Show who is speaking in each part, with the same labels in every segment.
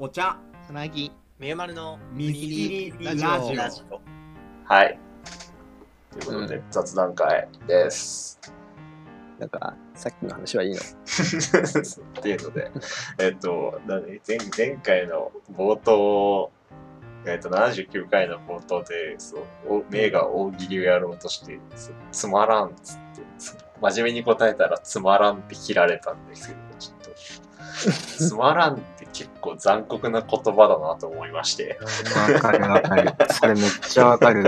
Speaker 1: お茶。
Speaker 2: つなぎ。
Speaker 3: みゆまるの
Speaker 1: 見切りラジオ。
Speaker 3: ラジオ。
Speaker 4: はい。ということで、雑談会です。
Speaker 2: なんかさっきの話はいいの？
Speaker 4: っていうので、えっと、前前回の冒頭、えっと、79回の冒頭で、そう、お名が大喜利をやろうとして、つつまらんっつって、つ真面目に答えたらつまらんって切られたんですけど、ちょっと、つまらんって結構残酷な言葉だなと思いまして。
Speaker 5: わかるわかる。それめっちゃわかる。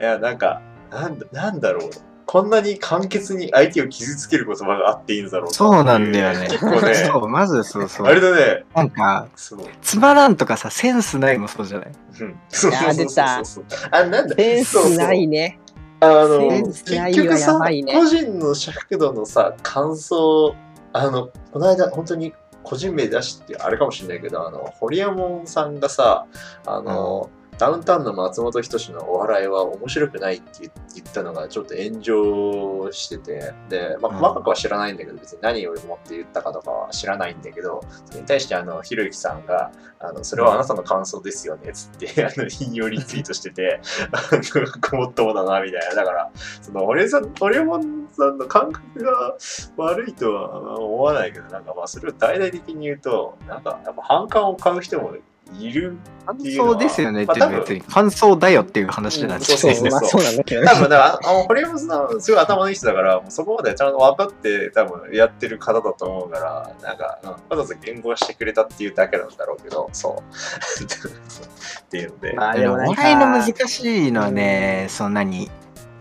Speaker 4: いや、なんか、なんだなんだろう。こんなに簡潔に相手を傷つける言葉があっていいんだろうか
Speaker 5: そうなんだよね。
Speaker 4: 結構ね、
Speaker 5: そう、まずそうそう。
Speaker 4: あれだね、
Speaker 5: なんか、
Speaker 4: そう。
Speaker 5: つまらんとかさ、センスないもそうじゃない？
Speaker 4: うんそうそうそうあ、なんだ？
Speaker 2: センスないね。
Speaker 4: あの、
Speaker 2: センスないはや
Speaker 4: 結局さ、
Speaker 2: ばいね
Speaker 4: 個人の尺度のさ、感想、あの、この間、本当に個人名出しって、あれかもしれないけど、あの、ホリエモンさんがさ、あの、ダウンタウンの松本人志のお笑いは面白くないって言ったのがちょっと炎上してて、で、まあ、
Speaker 5: うん
Speaker 4: 細かくは知らないんだけど、別に何を思って言ったかとかは知らないんだけど、それに対して、あの、ひろゆきさんが、あの、それはあなたの感想ですよね、つって、あの、引用リツイートしてて、あの、ごもっともだな、みたいな。だから、その、俺さん、俺もさんの感覚が悪いとは思わないけど、なんかまあ、それを大々的に言うと、なんか、やっぱ反感を買う人もいる
Speaker 5: 感想ですよねって
Speaker 4: まあ多分。
Speaker 5: 別に感想だよっていう話なんですよね。
Speaker 4: そうそう
Speaker 2: まあそうなんだけどね。
Speaker 4: 多。分だから、あの、堀山さん、すごい頭のいい人だから、もうそこまでちゃんと分かって、多分やってる方だと思うから、なんか、うんわざわざ言語化してくれたっていうだけなんだろうけど、そう。っていうので、
Speaker 2: まあ
Speaker 5: でも、お笑いの難しいのはね、その何、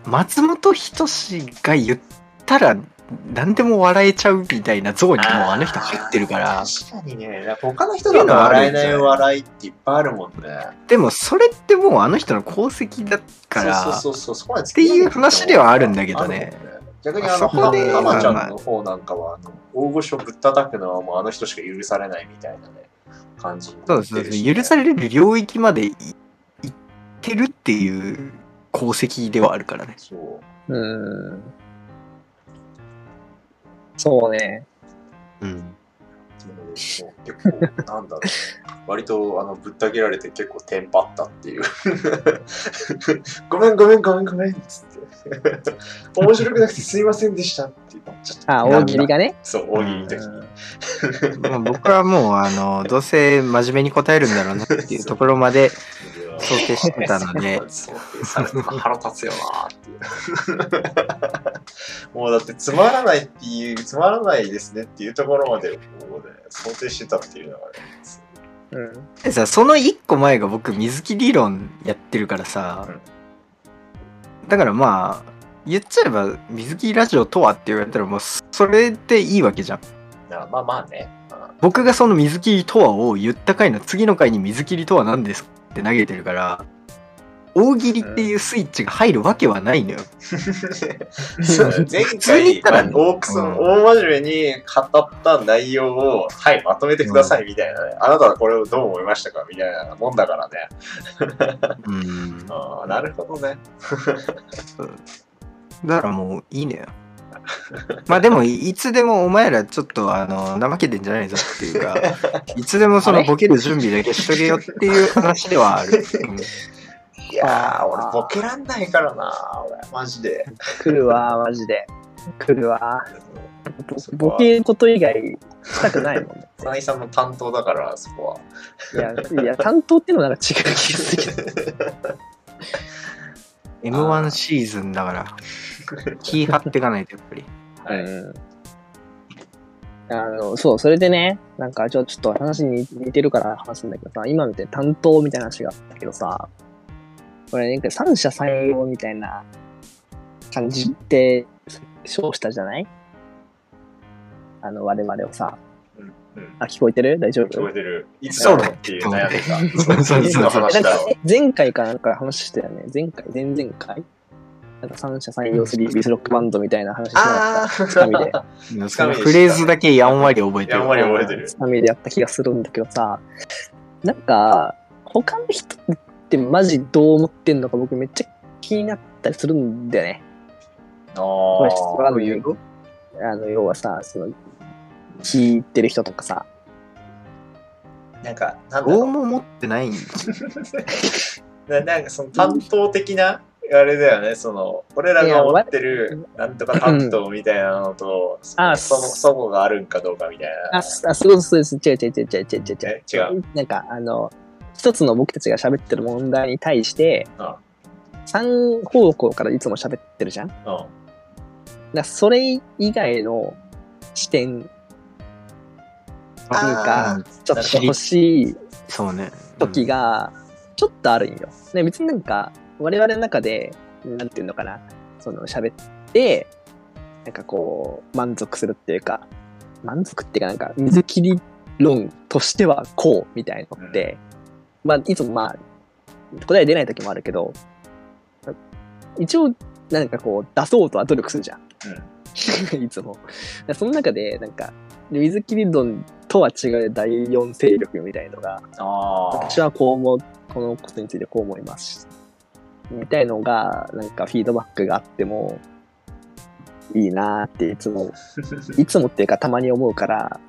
Speaker 5: 松本人志が言ったら、何でも笑えちゃうみたいな像にもうあの人入ってるから、
Speaker 4: 確かにね、他の人だと笑えない笑いっていっぱいあるもんね。
Speaker 5: でもそれってもうあの人の功績だから、
Speaker 4: そうそうそう、そこまで
Speaker 5: っていう話ではあるんだけどね。
Speaker 4: 逆にあの、
Speaker 5: そこで
Speaker 4: はまちゃんの方なんかは、あの大御所ぶったたくのはもうあの人しか許されないみたいなね、感じにな
Speaker 5: そうそう
Speaker 4: ってるしね、
Speaker 5: そう許される領域までいいってるっていう功績ではあるからね。
Speaker 4: そう。
Speaker 2: うん。そうね。
Speaker 5: うん。
Speaker 4: 結構、なんだろう。割と、あの、ぶった切られて結構テンパったっていう。ごめんごめんごめんごめんっつって。面白くなくてすいませんでしたって言っちゃった。
Speaker 2: あ、大喜利がね。
Speaker 4: そう、大喜利の時に。
Speaker 5: まあ、僕はもう、あの、どうせ真面目に答えるんだろうなっていうところまで想定してたので、
Speaker 4: 想定されて腹立つよなっていう。もうだってつまらないっていう、つまらないですねっていうところまで、もうね、想定してたっていうのがね、
Speaker 2: うん。
Speaker 5: でさ、その一個前が僕、水木理論やってるからさ、だからまあ、言っちゃえば、水木ラジオとはって言われたら、もう、それでいいわけじゃん。
Speaker 4: あまあまあね。
Speaker 5: 僕がその水切りとはを言った回の次の回に水切りとは何ですかって投げてるから、大喜利っていうスイッチが入るわけはないのよ。
Speaker 4: そう 前
Speaker 5: 普通に言
Speaker 4: 回、
Speaker 5: ったら
Speaker 4: まあ大くそ
Speaker 5: うん
Speaker 4: 大真面目に語った内容を、はい、まとめてくださいみたいなね。あなたはこれをどう思いましたかみたいなもんだからね。
Speaker 5: うん。
Speaker 4: なるほどね。
Speaker 5: だからもういいのよ。まあでもいいつでもお前らちょっとあの怠けてんじゃないぞっていうか いつでもそのボケる準備だけしとけよっていう話ではある。うん
Speaker 4: いやー、俺ボケらんないからな、俺、マジで。
Speaker 2: 来るわ、マジで。来るわ。ボケること以外したくないもんね。
Speaker 4: つなぎさんの担当だから、そこは。
Speaker 2: いや、いや、担当っていうのはなんか違う気がするけど。
Speaker 5: M1 シーズンだから気張っていかないとやっぱり。
Speaker 4: はい。
Speaker 2: うん。あの、そう、それでね、なんかちょちょっと話に似てるから話すんだけどさ、今みたいに担当みたいな話があったけどさ、これね、三者採用みたいな感じって称したじゃない？あの、我々をさ。
Speaker 4: うんうん
Speaker 2: あ、聞こえてる？大丈夫？
Speaker 4: 聞こえてる。いつ
Speaker 5: そうだ
Speaker 4: ろうってていう悩んでた。
Speaker 5: そ。
Speaker 2: 前回かなんか話したよね。前回、前々回？なんか三者採用するビスロックバンドみたいな話しなかった。つかみで。
Speaker 5: フレーズだけやんわり覚えてる。
Speaker 4: やんわり覚えてる
Speaker 2: つかみでやった気がするんだけどさ、なんか、他の人ってマジどう思ってんのか僕めっちゃ気になったりするんだよね。
Speaker 4: ああ。
Speaker 2: あの、要はさ、その、聞いてる人とかさ、
Speaker 4: なんか、なんだろう。
Speaker 5: どうも持ってないん？
Speaker 4: ななんかその担当的な、あれだよね、その、俺らが持ってるなんとか担当みたいなのと、
Speaker 2: あ
Speaker 4: そのそこがあるんかどうかみたいな。
Speaker 2: あ、すあそうです、そうです。違う違う違う違う違う違う
Speaker 4: え違う。
Speaker 2: なんか、あの、一つの僕たちが喋ってる問題に対して
Speaker 4: うん、
Speaker 2: 三方向からいつも喋ってるじゃん。だか
Speaker 4: うん。
Speaker 2: らそれ以外の視点、なんか
Speaker 4: あ、
Speaker 2: ちょっと欲しい
Speaker 5: そうね。
Speaker 2: 時が、ちょっとあるんよ。で別になんか、我々の中で、なんていうのかな、その喋って、なんかこう、満足するっていうか、満足っていうかなんか、水切り論としてはこうみたいのって、まあ、いつもまあ、答え出ない時もあるけど、一応、なんかこう、出そうとは努力するじゃん。いつも。その中で、なんか、水切り論とは違う第四勢力みたいのが。私はこう思う、このことについてこう思います。みたいのが、なんかフィードバックがあっても、いいなーっていつも、いつもっていうかたまに思うから、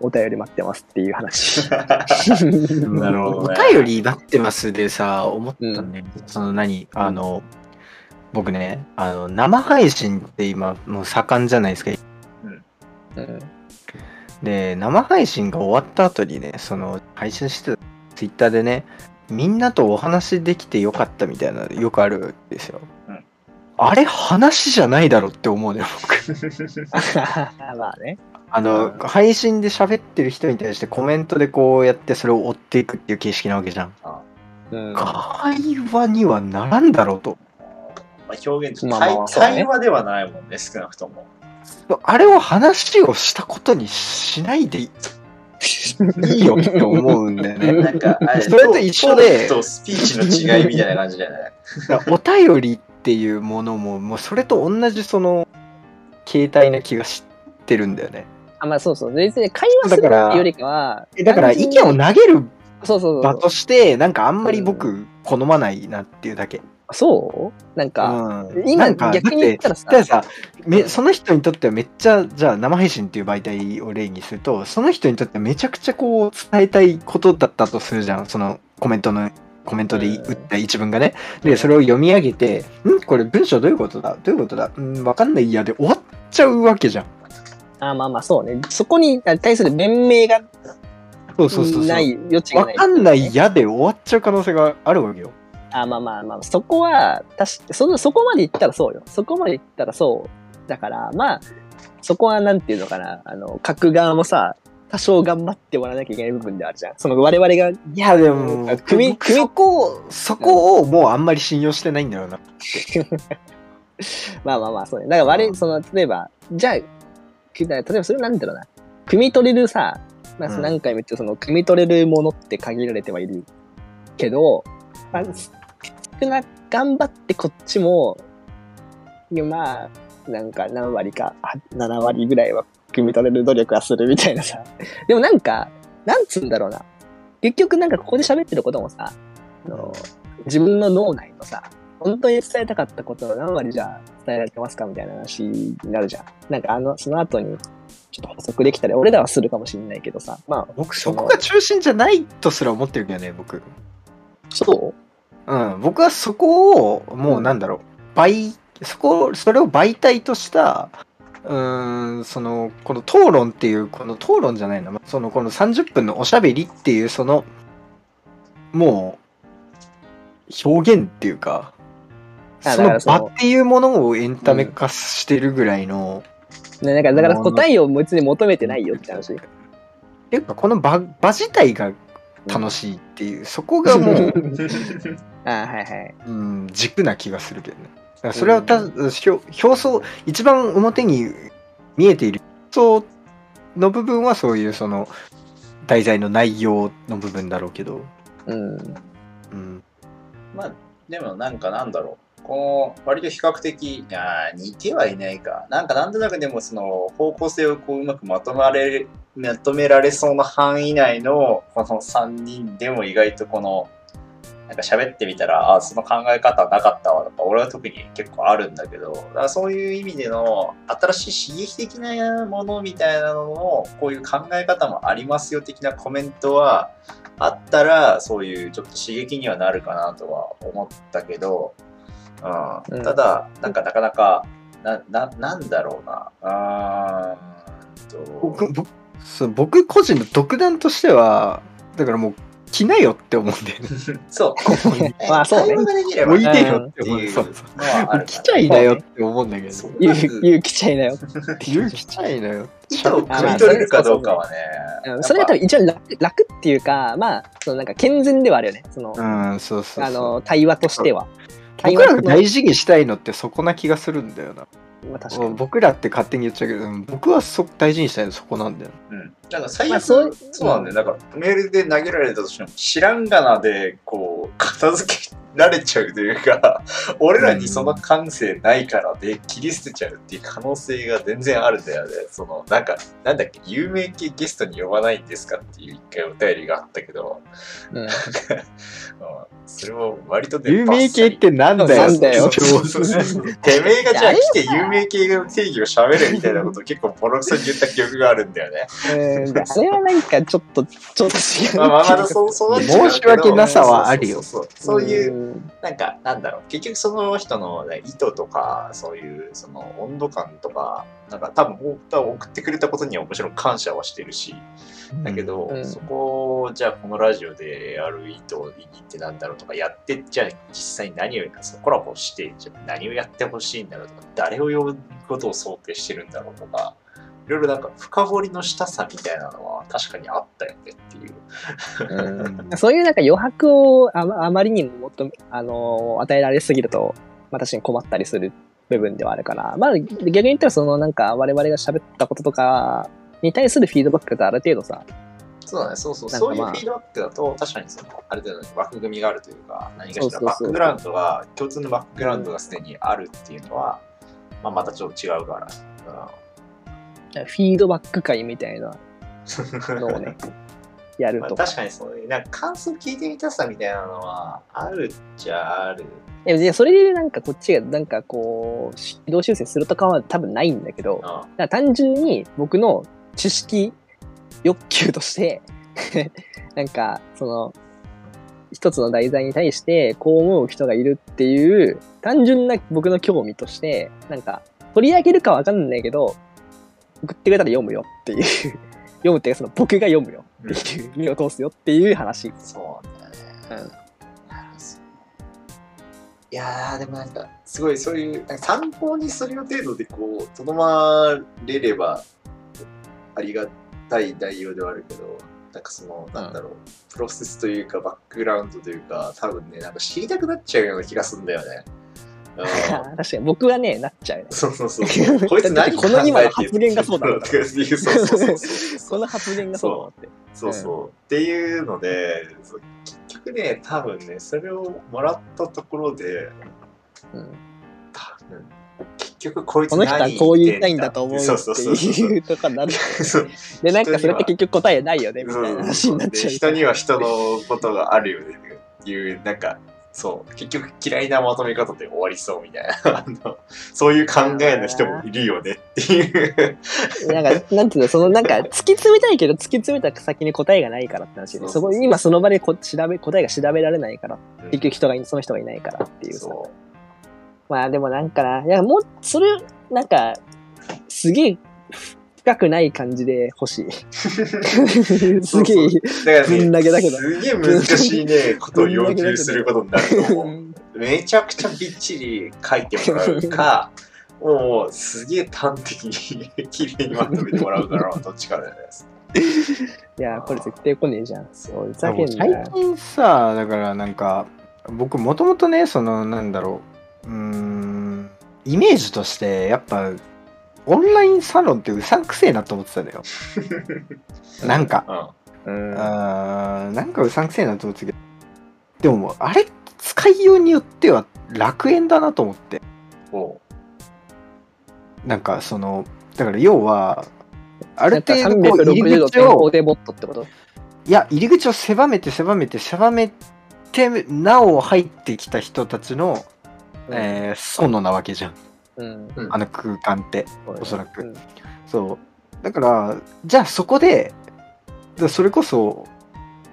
Speaker 2: お便り待ってますっていう話。
Speaker 4: なるほどね
Speaker 5: お便り待ってますでさ、思ったね。その何？あの、僕ね、あの、生配信って今、もう盛んじゃないですか。
Speaker 2: うん
Speaker 5: で、生配信が終わった後にね、その、配信してたツイッターでね、みんなとお話できてよかったみたいなのよくあるんですよ。
Speaker 4: うん
Speaker 5: あれ話じゃないだろって思うのよ、僕。
Speaker 2: まあね。
Speaker 5: あの、配信で喋ってる人に対してコメントでこうやってそれを追っていくっていう形式なわけじゃん。
Speaker 2: うん。
Speaker 5: 会話にはならんだろうと。
Speaker 4: まあ、表現と、
Speaker 2: まあまあ
Speaker 4: 対
Speaker 2: そうね
Speaker 4: 対話ではないもんね、少なくとも。
Speaker 5: あれを話をしたことにしないでいい よって思うんだよね。
Speaker 4: なんか、あれ
Speaker 5: それと一緒で
Speaker 4: トークとスピーチの違いみたいな感じじゃない？
Speaker 5: だからお便りっていうものも、もうそれと同じその、形態な気がしてるんだよね。
Speaker 2: あ、まあそうそう。別に会話するよりかは、
Speaker 5: えだから意見を投げる場として、なんかあんまり僕好まないなっていうだけ。
Speaker 2: そう？なんか、
Speaker 5: うん。
Speaker 2: 今逆に言ったらさ
Speaker 5: ださめその人にとってはめっちゃじゃあ生配信っていう媒体を例にするとその人にとってはめちゃくちゃこう伝えたいことだったとするじゃん。そのコメントのコメントで打った一文がね。でそれを読み上げて「んこれ文章どういうことだ？どういうことだ？うんわかんない。いや」で終わっちゃうわけじゃん
Speaker 2: あまあまあそうね。そこに対する弁明が
Speaker 5: そうそうそう
Speaker 2: ない余地がない。
Speaker 5: わかんないやで終わっちゃう可能性があるわけよ
Speaker 2: あまあまあまあ、そこは、たしそのそこまで言ったらそうよ。そこまで言ったらそう。だから、まあ、そこはなんていうのかな、あの、書く側もさ、多少頑張ってもらわなきゃいけない部分であるじゃん。その我々が、
Speaker 5: いやでも
Speaker 2: 組組
Speaker 5: そこをそこをもうあんまり信用してないんだよな
Speaker 2: まあまあまあ、そうね。だから我々、その、例えば、じゃあ、く例えばそれなんだろうな、汲み取れるさ、まあ、
Speaker 5: うん
Speaker 2: 何回も言ってるその、汲み取れるものって限られてはいるけど、まあ、少な、頑張ってこっちも、まあ、なんか何割か、あ7割ぐらいは汲み取れる努力はするみたいなさ。でもなんか、なんつうんだろうな。結局なんかここで喋ってることもさ、あの自分の脳内のさ、本当に伝えたかったことの何割じゃあ伝えられてますかみたいな話になるじゃん。なんかあの、その後にちょっと補足できたり、俺らはするかもしれないけどさ、まあ、
Speaker 5: 僕そこが中心じゃないとすら思ってるけどね僕。
Speaker 2: そ
Speaker 5: う。ん僕はそこをもうなんだろう。倍そこそれを媒体としたうーんそのこの討論っていうこの討論じゃないな。そのこの30分のおしゃべりっていうそのもう表現っていうか
Speaker 2: あ
Speaker 5: その場っていうものをエンタメ化してるぐらいの、
Speaker 2: う。ね、なんかだから答えを別に求めてないよって話。
Speaker 5: っていうかこの場場自体が楽しいっていう、そこがもう
Speaker 2: あはいはい。
Speaker 5: うん、軸な気がするけどね。だからそれはた、表表層、一番表に見えている表層の部分はそういうその題材の内容の部分だろうけど、
Speaker 2: うん。
Speaker 5: うん、
Speaker 4: まあ、でもなんかなんだろう。この割と比較的、いや似てはいないか。なんかなんとなくでもその方向性をこううまくまとまれまとめられそうな範囲内のこの3人でも意外とこの、なんか喋ってみたら、あ、その考え方なかったわとか、俺は特に結構あるんだけど、だからそういう意味での新しい刺激的なものみたいなのも、こういう考え方もありますよ的なコメントはあったら、そういうちょっと刺激にはなるかなとは思ったけど、うただ、なんかなかなか、な、な、なんだろうな。あと、
Speaker 5: 僕僕そう僕個人の独断としてはだからもう着なよって思うんだよね。
Speaker 4: そう。
Speaker 2: まあそうね。
Speaker 5: 置いてよ
Speaker 4: っ
Speaker 5: ってて思う。
Speaker 4: いうの
Speaker 5: そうそう。
Speaker 4: はある
Speaker 5: 着ちゃいなよって思うんだけど
Speaker 4: そう。
Speaker 2: 言う、言う来ちゃいなよ。
Speaker 5: 言う着ちゃいなよ
Speaker 4: 意図 を汲み取れるかどうかはね。
Speaker 2: うんそれが多分一応楽楽っていうか、まあ、そのなんか健全ではあるよね。その、
Speaker 5: うんそうそうそう。
Speaker 2: あの、対話としては。対
Speaker 5: 僕ら大事にしたいのってそこな気がするんだよな
Speaker 2: まあ確かに。
Speaker 5: 僕らって勝手に言っちゃうけどうん僕はそ大事にしたいのそこなんだよ
Speaker 4: うん。なんか最悪、
Speaker 2: まあそう
Speaker 4: そうなんだよ。なんかメールで投げられたとしても、知らんがなで、こう、片付けられちゃうというか、俺らにその感性ないからで切り捨てちゃうっていう可能性が全然あるんだよね。その、なんか、なんだっけ、有名系ゲストに呼ばないんですかっていう一回お便りがあったけど、
Speaker 2: うん
Speaker 4: うん それも割とね
Speaker 5: 有名系ってなんだよ。
Speaker 2: なんだよ。
Speaker 4: てめえがじゃあ来て有名系の定義を喋れみたいなことを結構ボロクソに言った記憶があるんだよね。
Speaker 2: うんあれはなんかちょっと、ちょっと違う。
Speaker 4: まあまあまだそうそう
Speaker 5: 申し訳なさはあるよ。
Speaker 4: そうそうそう。そういう、
Speaker 2: うん。
Speaker 4: なんか、なんだろう、結局その人の、ね、意図とか、そういうその温度感とか、なんか多分多分送ってくれたことにはもちろん感謝はしてるし、だけど、
Speaker 2: うん。
Speaker 4: そこをじゃあこのラジオでやる意図、意義ってなんだろうとか、やって、じゃあ実際に何を、そのコラボして、じゃあ何をやってほしいんだろうとか、誰を呼ぶことを想定してるんだろうとか、いろいろなんか深掘りのしたさみたいなのは確かにあったよねっていう。
Speaker 2: うんそういうなんか余白をあまあまりにももっと、あの与えられすぎると、まあ確かに困ったりする部分ではあるから、まあ逆に言ったらそのなんか我々が喋ったこととかに対するフィードバックってある程度さ、
Speaker 4: そうだね、そうそう、
Speaker 2: まあ
Speaker 4: そういうフィードバックだと、確かにその、ある程度の枠組みがあるというか、何かしら
Speaker 2: そうそうそう。
Speaker 4: バックグラウンドが、共通のバックグラウンドがすでにあるっていうのは、まあ、またちょっと違うから。
Speaker 2: フィードバック会みたいな
Speaker 4: うん
Speaker 2: のをね、やる
Speaker 4: まあ、
Speaker 2: とか。
Speaker 4: 確かにそういう、なんか感想聞いてみたさみたいなのは、あるっちゃある。
Speaker 2: いやそれでなんかこっちがなんかこう、軌道修正するとかは多分ないんだけど、
Speaker 4: うん。
Speaker 2: だから単純に僕の知識欲求として、なんか、その、一つの題材に対してこう思う人がいるっていう、単純な僕の興味として、なんか、取り上げるかわかんないけど、送ってくれたら読むよっていう、読むっていうかその僕が読むよっていう、目を通すよっていう話。
Speaker 4: そうだよね。
Speaker 2: うん
Speaker 4: いやー、でもなんか、すごいそういう、参考にする程度でこう、とどまれれば、ありがたい内容ではあるけど、なんかその、なんだろう、プロセスというか、バックグラウンドというか、多分ね、なんか知りたくなっちゃうような気がするんだよね。うん
Speaker 2: 確かに僕はね、なっちゃうね。
Speaker 4: そうそうそう。こいつ何
Speaker 2: この今の発言がそうだ
Speaker 4: とかっていう
Speaker 2: この発言がそうだなって。
Speaker 4: そうそう。っていうので、結局ね、多分ね、それをもらったところで、
Speaker 2: うん
Speaker 4: 多分結局こいつ
Speaker 2: この人は
Speaker 4: 何
Speaker 2: こう言いたいんだと思う
Speaker 4: そうそうそう
Speaker 2: っていうとかになる。で、なんかそれって結局答えないよね、みたいな話になっちゃう。
Speaker 4: で人には人のことがあるよねっていう、なんか、そう、結局嫌いなまとめ方で終わりそうみたいな、あのそういう考えの人もいるよねっていう。
Speaker 2: なんか、なんていうの、そのなんか、突き詰めたいけど、突き詰めた先に答えがないからって話で、
Speaker 4: そ
Speaker 2: こ、今その場でこ調べ、答えが調べられないから、結局人がい、その人がいないからっていうさ。
Speaker 4: そ
Speaker 2: まあでもなんかな、いや、もう、それ、なんか、すげえ、深くない感じで欲しい。すげえ、
Speaker 4: う。だから
Speaker 2: ぶん投げだけど
Speaker 4: すげえ難しいね、ことを要求することになると思う。
Speaker 2: う ん
Speaker 4: めちゃくちゃびっちり書いてもらうか、もうすげえ端的に綺麗にまとめてもらうから、どっちかだよね。
Speaker 2: いや、これ絶対来ねえじゃん。そう、ふざけんな
Speaker 5: 最
Speaker 2: よ。
Speaker 5: 近さだからなんか僕もともとねそのなんだろうん。イメージとしてやっぱオンラインサロンってうさんくせえなと思ってたのよ。なんか。
Speaker 4: うん。
Speaker 5: なんかうさんくせえなと思ってたけど。でもあれ使いようによっては楽園だなと思って。
Speaker 4: お
Speaker 5: なんかそのだから要はある程度こう入
Speaker 2: 360度
Speaker 5: り口をいや入り口を狭めて狭めて狭めてなお入ってきた人たちの、えー、園なわけじゃん。
Speaker 2: うん。
Speaker 4: うん
Speaker 5: あの空間って
Speaker 2: そうだね。
Speaker 5: おそらく。
Speaker 2: うん。
Speaker 5: そう。だからじゃあそこでだそれこそ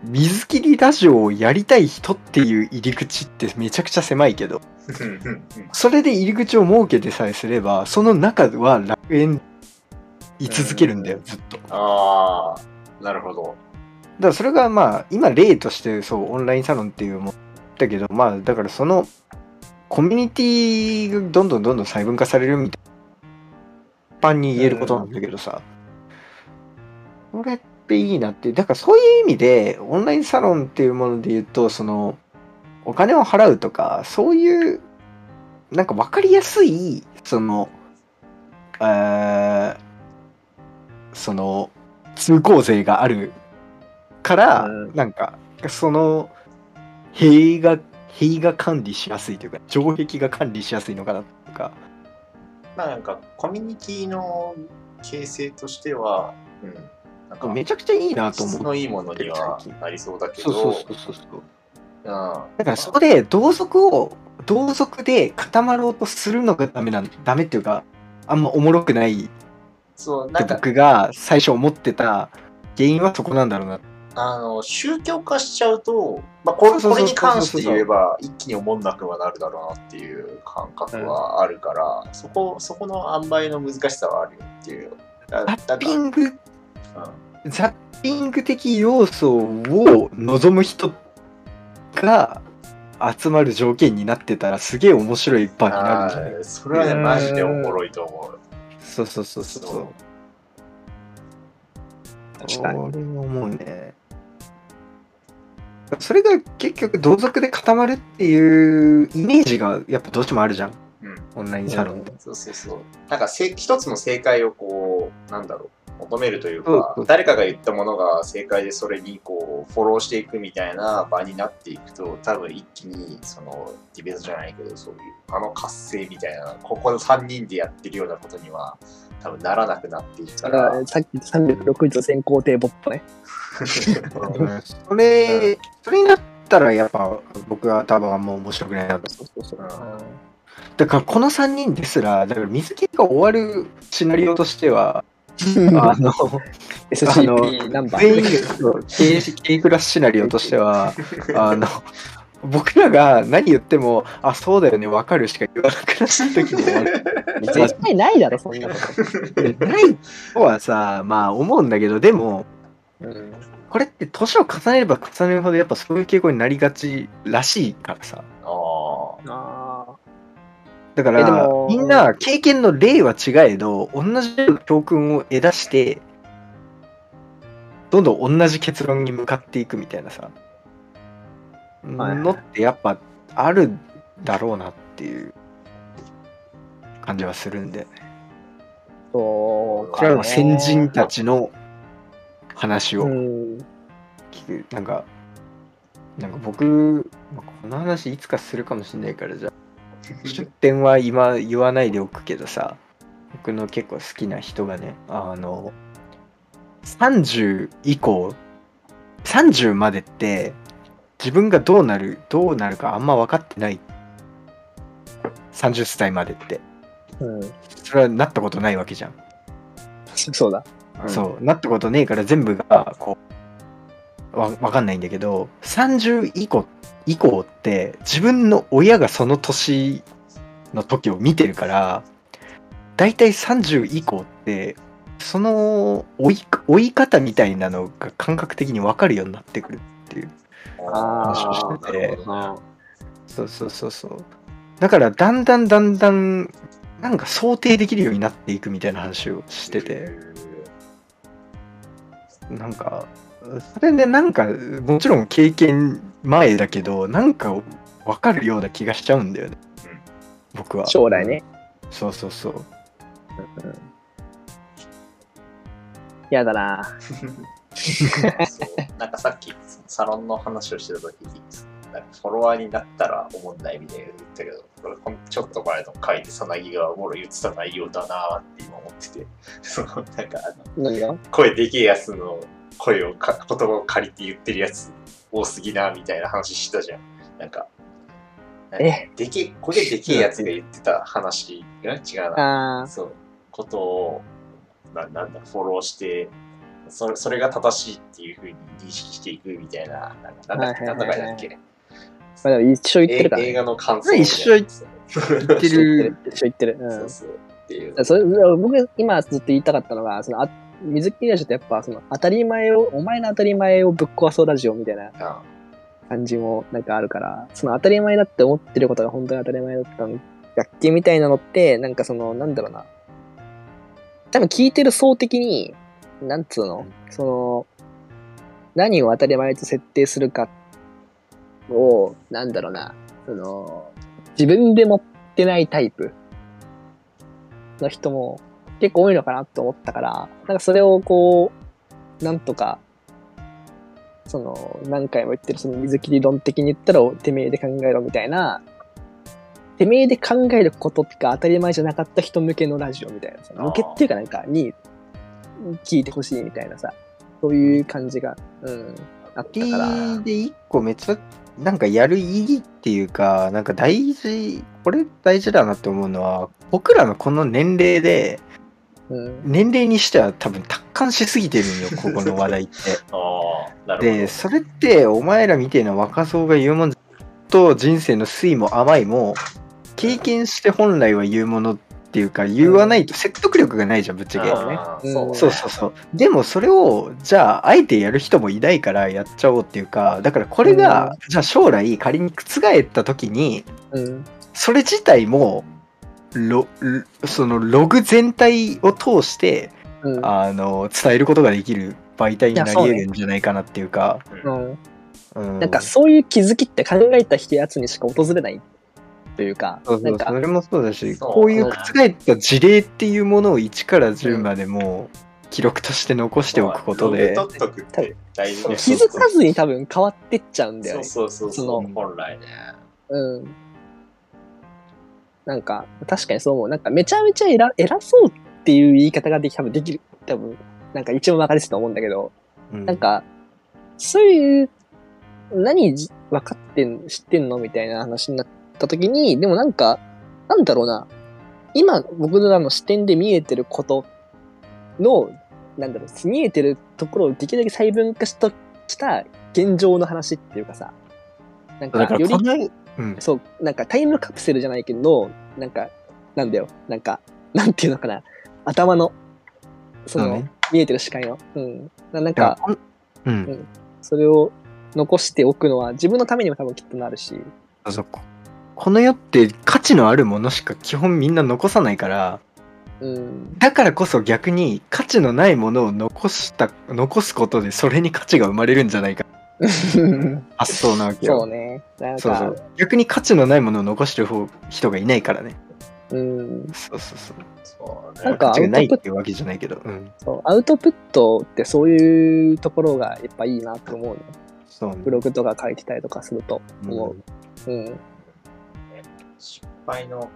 Speaker 5: 水切りラジオをやりたい人っていう入り口ってめちゃくちゃ狭いけどそれで入り口を設けてさえすればその中は楽園居続けるんだよずっと。だか
Speaker 4: ああ、なるほど。
Speaker 5: らそれがまあ今例としてそうオンラインサロンっていうもだけどまあだからそのコミュニティがどんどんどんどん細分化されるみたいな一般に言えることなんだけどさ、これっていいなって。だからそういう意味でオンラインサロンっていうもので言うとそのお金を払うとかそういうなんか分かりやすいそのえーその通行税があるから、
Speaker 2: うん。
Speaker 5: なんかその塀が塀が管理しやすいというか城壁が管理しやすいのかなとか。
Speaker 4: まあなんか、コミュニティの形成としては、うん。なんか、
Speaker 5: めちゃくちゃいいなと思う
Speaker 4: 質のいいものにはなりそうだけど、
Speaker 5: そうそうそうそうそう。
Speaker 4: うん。
Speaker 5: だからそこで同族を同族で固まろうとするのがダメなんダメっていうかあんまおもろくないっ
Speaker 4: そう、
Speaker 5: て
Speaker 4: なんか、
Speaker 5: 僕が最初思ってた原因はそこなんだろうな
Speaker 4: あの、宗教化しちゃうと、まあ、これこれに関して言えば、一気に思んなくはなるだろうなっていう感覚はあるから、そこ、そこの塩梅の難しさはあるよっていう。だ
Speaker 5: ザッピ
Speaker 4: だ
Speaker 5: ング？
Speaker 4: から
Speaker 5: ザッピング的要素を望む人が集まる条件になってたらすげえ面白いパーになるんじゃない？
Speaker 4: それはね、マジでおもろいと思う。
Speaker 5: そうそうそうそうそう。
Speaker 2: 確かに。
Speaker 5: 俺も思うねそれが結局同族で固まるっていうイメージがやっぱどうしてもあるじゃん。オンラインサロンで、
Speaker 4: そうそうそう。なんかせ、一つの正解をこう、なんだろう、求めるという
Speaker 5: そうそう、
Speaker 4: か誰かが言ったものが正解でそれにこう、フォローしていくみたいな場になっていくと、多分一気に、その、ディベートじゃないけど、そういう、あの活性みたいな、ここの3人でやってるようなことには、多分ならなくなっていくか
Speaker 2: だからら、さっき言った360度先行艇ボットね。
Speaker 5: う んそれそれになったらやっぱ僕は多分あんま面白くないなと
Speaker 2: そうそうそう。
Speaker 5: だからこの3人ですらだから水切りが終わるシナリオとしてはあの
Speaker 2: SCP ナンバ
Speaker 5: 全員
Speaker 2: ー。
Speaker 5: そう K, クラスシナリオとしては あの僕らが何言ってもあそうだよね分かるしか言わなくなった時に終わる
Speaker 2: 絶対ないだろ、そんなこと。
Speaker 5: でないとはさまあ思うんだけどでも
Speaker 2: うん
Speaker 5: これって年を重ねれば重ねるほどやっぱそういう傾向になりがちらしいからさ
Speaker 4: ああ。
Speaker 2: あ
Speaker 5: だから
Speaker 2: も
Speaker 5: みんな経験の例は違えど同じ教訓を得出してどんどん同じ結論に向かっていくみたいなさ
Speaker 2: はい
Speaker 5: のってやっぱあるだろうなっていう。感じはするんで。
Speaker 2: ーそう
Speaker 5: これはもう先人たちの話を
Speaker 2: うん。
Speaker 5: 聞く。なんかなんか僕まあこの話いつかするかもしれないからじゃあ出典は今言わないでおくけどさ僕の結構好きな人がねあの30以降30までって自分がどうなるどうなるかあんま分かってない30歳までって
Speaker 2: うん。
Speaker 5: それはなったことないわけじゃん
Speaker 2: そうだ。うん
Speaker 5: そう、なったことねえから全部が、こう、わ、わかんないんだけど、30以降、以降って、自分の親がその年の時を見てるから、だいたい30以降って、その追い、追い方みたいなのが感覚的にわかるようになってくるっていう。
Speaker 2: あ
Speaker 5: 話をしててそうそうそうそう。だから、だんだんだんだん、なんか想定できるようになっていくみたいな話をしてて。なんか、それでなんか、もちろん経験前だけど、なんか分かるような気がしちゃうんだよね。僕は。
Speaker 2: 将来ね。
Speaker 5: そうそうそう。
Speaker 2: やだな。
Speaker 4: そ うなんかさっきサロンの話をしてた時になんかフォロワーになったら思んないみたいな言ったけどちょっと前の回でさなぎがおもろい言ってた内容だなって今思っててそのなんかあの声でけえやつの声をか言葉を借りて言ってるやつ多すぎなみたいな話してたじゃんなんか、
Speaker 2: え？
Speaker 4: でけこれでけえやつが言ってた話が違う？な。そう、ことを、ななんだ、フォローして、それそれが正しいっていうふうに認識していくみたいな、なんかなんだっけ、なんだかだっけ？
Speaker 2: まあでも一緒言ってるから、ね。
Speaker 4: え映画の感想
Speaker 5: 一緒言っ
Speaker 4: 言
Speaker 5: 言ってる。
Speaker 2: 一緒言ってる。うん。
Speaker 4: そうそう。っていう。
Speaker 2: それ僕、今ずっと言いたかったのが、そのあ水木ラジオってやっぱその当たり前を、お前の当たり前をぶっ壊そうラジオみたいな
Speaker 4: あ
Speaker 2: 感じもなんかあるから、その当たり前だって思ってることが本当に当たり前だったんだっけみたいなのって、なんかその、なんだろうな。多分聞いてる層的に、なんつうの、その、何を当たり前と設定するかを、なんだろうな、その、自分で持ってないタイプの人も結構多いのかなと思ったから、なんかそれをこう、なんとか、その、何回も言ってるその水切り論的に言ったら、てめえで考えろみたいな、てめえで考えることってか当たり前じゃなかった人向けのラジオみたいなさ、向けっていうかなんかに聞いてほしいみたいなさ、そういう感じが、うん、あったから。
Speaker 5: で一個めっちゃなんかやる意義っていうかなんか大事これ大事だなって思うのは僕らのこの年齢で
Speaker 2: うん、
Speaker 5: 年齢にしては多分達観しすぎてるんよ ここの話題って。でそれってお前らみたいな若造が言うもんと人生の酸いも甘いも経験して本来は言うものっていうか言わないと説得力がないじゃんぶっちゃけ。
Speaker 2: うん。
Speaker 4: あーそうね。
Speaker 5: そうそうそう。でもそれを、じゃあ、あえてやる人もいないからやっちゃおうっていうか、だからこれが、じゃあ将来仮に覆った時に、
Speaker 2: うん、
Speaker 5: それ自体も、ロロそのログ全体を通して、
Speaker 2: うん、
Speaker 5: あの、伝えることができる媒体になり得るんじゃないかなっていうか、
Speaker 2: うん。
Speaker 5: うん
Speaker 2: なんかそういう気づきって考えたやつにしか訪れないというか、
Speaker 5: そうそう、
Speaker 2: なんか
Speaker 5: それもそうだし、こういう覆った事例っていうものを1から10までも記録として残しておくことで、
Speaker 4: ログ取っとくって大事ね。
Speaker 2: 気づかずに多分変わってっちゃうんだよ
Speaker 4: そう
Speaker 2: ね。
Speaker 4: そうそうそう、本来ね。
Speaker 2: うん。なんか、確かにそう思う。なんか、めちゃめちゃ偉偉そうっていう言い方ができ、多分できる。多分、なんか一番分かりやすいと思うんだけど、
Speaker 5: うん
Speaker 2: なんか、そういう、何じ分かってん、知ってんのみたいな話になった時に、でもなんか、なんだろうな。今、僕らの視点で見えてることの、なんだろう、見えてるところをできるだけ細分化した現状の話っていうかさ、なんか
Speaker 5: だか、ら
Speaker 2: より
Speaker 5: うん、
Speaker 2: そう、なんかタイムカプセルじゃないけど、なんか、なんだよ、なんか、なんていうのかな、頭の、その、
Speaker 5: ね
Speaker 2: 見えてる視界の。うん。ななんか、
Speaker 5: だからこんうん、
Speaker 2: それを残しておくのは自分のためにも多分きっとなるし。
Speaker 5: そうそうここの世って価値のあるものしか基本みんな残さないから
Speaker 2: うん。
Speaker 5: だからこそ逆に価値のないものを残した残すことでそれに価値が生まれるんじゃないか 発想なわけよ
Speaker 2: そうね。なんか、
Speaker 5: そうそう逆に価値のないものを残してる方人がいないからね
Speaker 2: うん。
Speaker 5: そうそうそう
Speaker 4: そうね。
Speaker 2: なんか
Speaker 5: 価値がないっていうわけじゃないけどうん
Speaker 2: そうアウトプットってそういうところがやっぱいいなと思うね。
Speaker 5: そうね
Speaker 2: ブログとか書いてたりとかすると思
Speaker 5: うん
Speaker 2: う。うん。
Speaker 4: 失敗の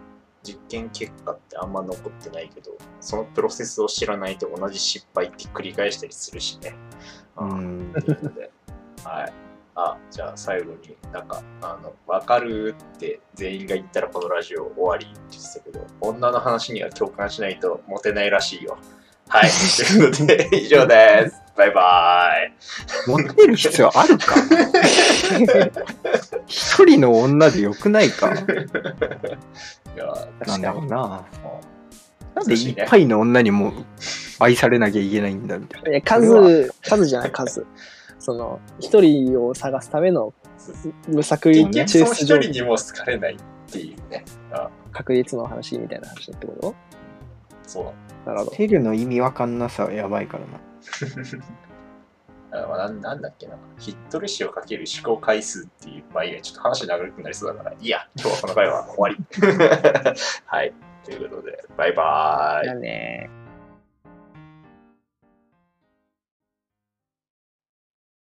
Speaker 4: 実験結果ってあんま残ってないけど、そのプロセスを知らないと同じ失敗って繰り返したりするしね。
Speaker 5: う
Speaker 4: うんはい。あ、じゃあ最後になんか、あの、わかるって全員が言ったらこのラジオ終わりって言ってたけど、女の話には共感しないとモテないらしいよ。はい。ということで、以上です。バイバイ。
Speaker 5: 持ってる必要あるか？一人の女でよくないか？
Speaker 4: いや、
Speaker 5: なんだろうな
Speaker 4: も
Speaker 5: なんでいっぱいの女にも愛されなきゃいけないんだみたいな。
Speaker 2: え数、数じゃない数。その、一人を探すための無作抽出状
Speaker 4: その一人にも好かれないっていうね。あ
Speaker 2: 確率の話みたいな話ってこと？
Speaker 4: そう
Speaker 2: なるほど。
Speaker 5: テルの意味わかんなさはやばいからな。
Speaker 4: あまあなんなんだっけな。ヒットルシをかける思考回数っていう、まあいいや、ちょっと話長くなりそうだから、いいや、今日はこの回は終わり。はい。ということで、バイバーイ。
Speaker 2: だね。